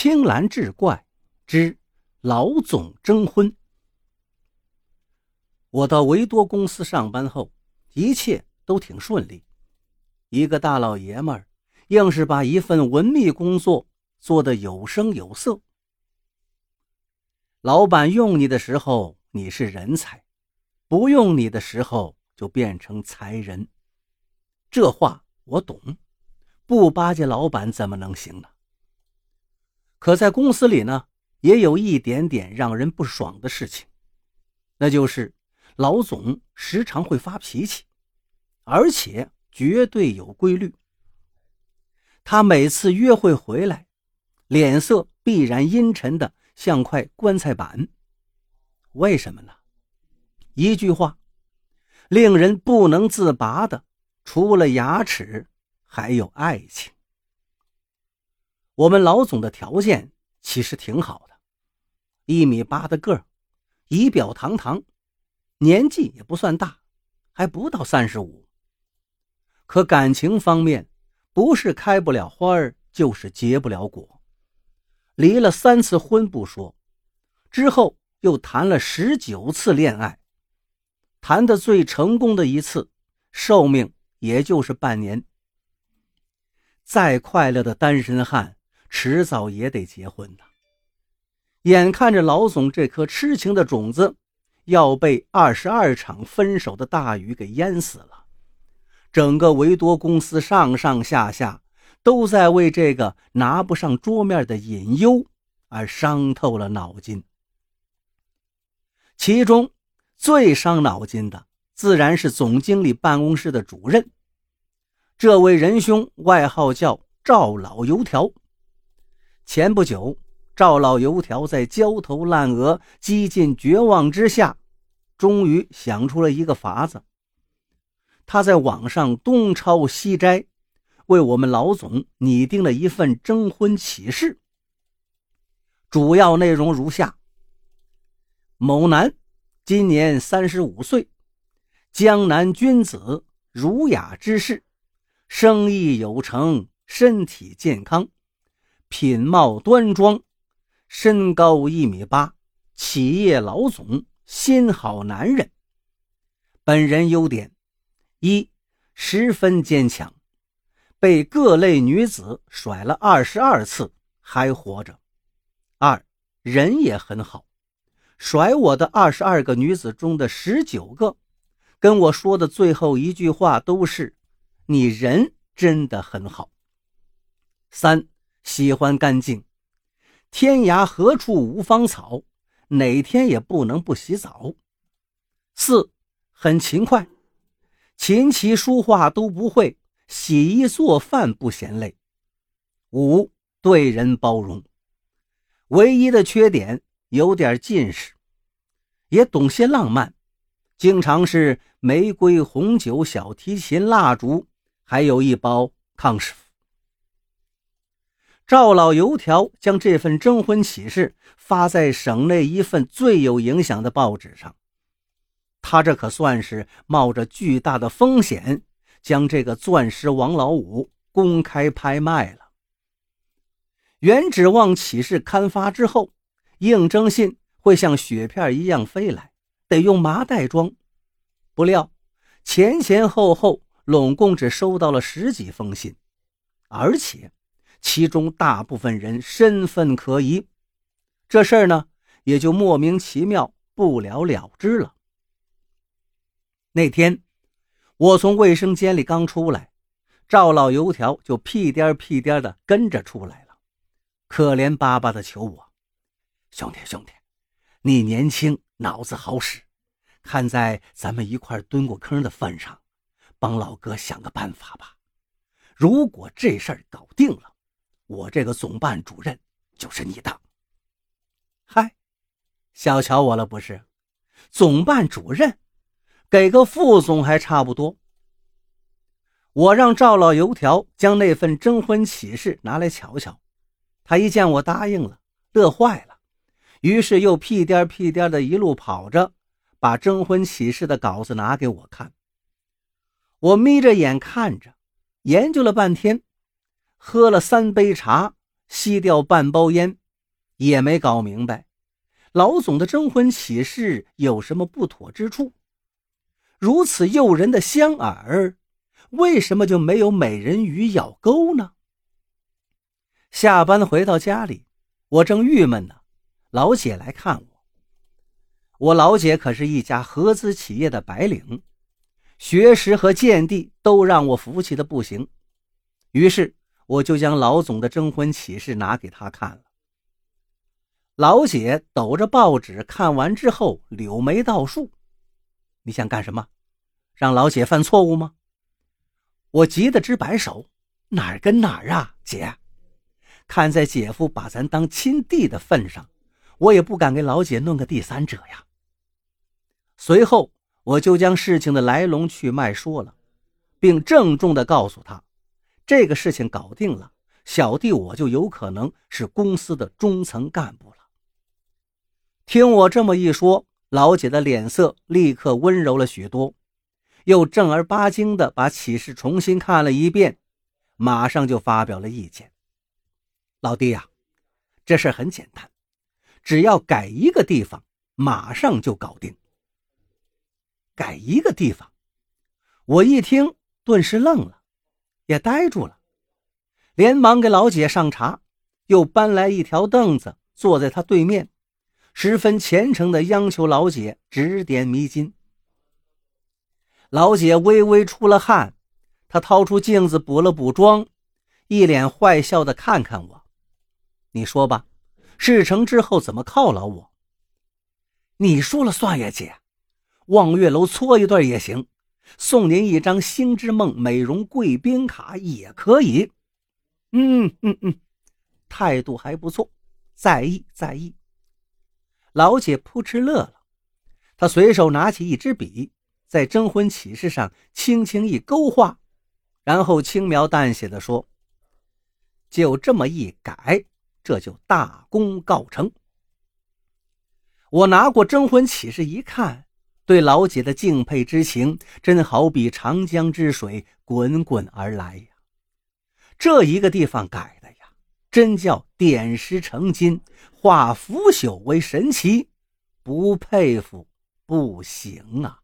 青蓝志怪之老总征婚。我到维多公司上班后，一切都挺顺利。一个大老爷们儿，硬是把一份文秘工作做得有声有色。老板用你的时候，你是人才；不用你的时候，就变成才人。这话我懂，不巴结老板怎么能行呢？可在公司里呢，也有一点点让人不爽的事情，那就是老总时常会发脾气，而且绝对有规律。他每次约会回来，脸色必然阴沉的像块棺材板。为什么呢？一句话，令人不能自拔的。除了牙齿，还有爱情。我们老总的条件其实挺好的，一米八的个儿，仪表堂堂，年纪也不算大，还不到三十五。可感情方面，不是开不了花儿，就是结不了果。离了三次婚不说，之后又谈了十九次恋爱，谈的最成功的一次，寿命。也就是半年，再快乐的单身汉，迟早也得结婚呐。眼看着老总这颗痴情的种子，要被二十二场分手的大雨给淹死了，整个维多公司上上下下都在为这个拿不上桌面的隐忧而伤透了脑筋。其中最伤脑筋的。自然是总经理办公室的主任。这位仁兄外号叫赵老油条。前不久，赵老油条在焦头烂额、几近绝望之下，终于想出了一个法子。他在网上东抄西摘，为我们老总拟定了一份征婚启事。主要内容如下：某男，今年三十五岁。江南君子，儒雅之士，生意有成，身体健康，品貌端庄，身高一米八，企业老总，心好男人。本人优点：一，十分坚强，被各类女子甩了二十二次还活着；二，人也很好，甩我的二十二个女子中的十九个。跟我说的最后一句话都是：“你人真的很好。”三喜欢干净，天涯何处无芳草，哪天也不能不洗澡。四很勤快，琴棋书画都不会，洗衣做饭不嫌累。五对人包容，唯一的缺点有点近视，也懂些浪漫。经常是玫瑰、红酒、小提琴、蜡烛，还有一包康师傅。赵老油条将这份征婚启事发在省内一份最有影响的报纸上，他这可算是冒着巨大的风险，将这个钻石王老五公开拍卖了。原指望启事刊发之后，应征信会像雪片一样飞来。得用麻袋装，不料前前后后拢共只收到了十几封信，而且其中大部分人身份可疑，这事儿呢也就莫名其妙不了了之了。那天我从卫生间里刚出来，赵老油条就屁颠屁颠的跟着出来了，可怜巴巴的求我：“兄弟兄弟，你年轻。”脑子好使，看在咱们一块蹲过坑的份上，帮老哥想个办法吧。如果这事儿搞定了，我这个总办主任就是你的。嗨，小瞧我了不是？总办主任，给个副总还差不多。我让赵老油条将那份征婚启事拿来瞧瞧，他一见我答应了，乐坏了。于是又屁颠屁颠的一路跑着，把征婚启事的稿子拿给我看。我眯着眼看着，研究了半天，喝了三杯茶，吸掉半包烟，也没搞明白老总的征婚启事有什么不妥之处。如此诱人的香饵，为什么就没有美人鱼咬钩呢？下班回到家里，我正郁闷呢，老姐来看我。我老姐可是一家合资企业的白领，学识和见地都让我服气的不行。于是我就将老总的征婚启事拿给她看了。老姐抖着报纸看完之后，柳眉倒竖。你想干什么？让老姐犯错误吗？我急得直摆手，哪儿跟哪儿啊，姐！看在姐夫把咱当亲弟的份上，我也不敢给老姐弄个第三者呀。随后，我就将事情的来龙去脉说了，并郑重地告诉他，这个事情搞定了，小弟我就有可能是公司的中层干部了。听我这么一说。老姐的脸色立刻温柔了许多，又正儿八经地把启事重新看了一遍，马上就发表了意见：“老弟呀，这事很简单，只要改一个地方，马上就搞定。”改一个地方，我一听顿时愣了，也呆住了，连忙给老姐上茶，又搬来一条凳子坐在她对面。十分虔诚地央求老姐指点迷津。老姐微微出了汗，她掏出镜子补了补妆，一脸坏笑地看看我：“你说吧，事成之后怎么犒劳我？你说了算呀，姐。望月楼搓一顿也行，送您一张星之梦美容贵宾卡也可以。嗯嗯嗯，态度还不错，在意在意。”老姐扑哧乐了，她随手拿起一支笔，在征婚启事上轻轻一勾画，然后轻描淡写的说：“就这么一改，这就大功告成。”我拿过征婚启事一看，对老姐的敬佩之情真好比长江之水滚滚而来呀！这一个地方改的呀。真叫点石成金，化腐朽为神奇，不佩服不行啊！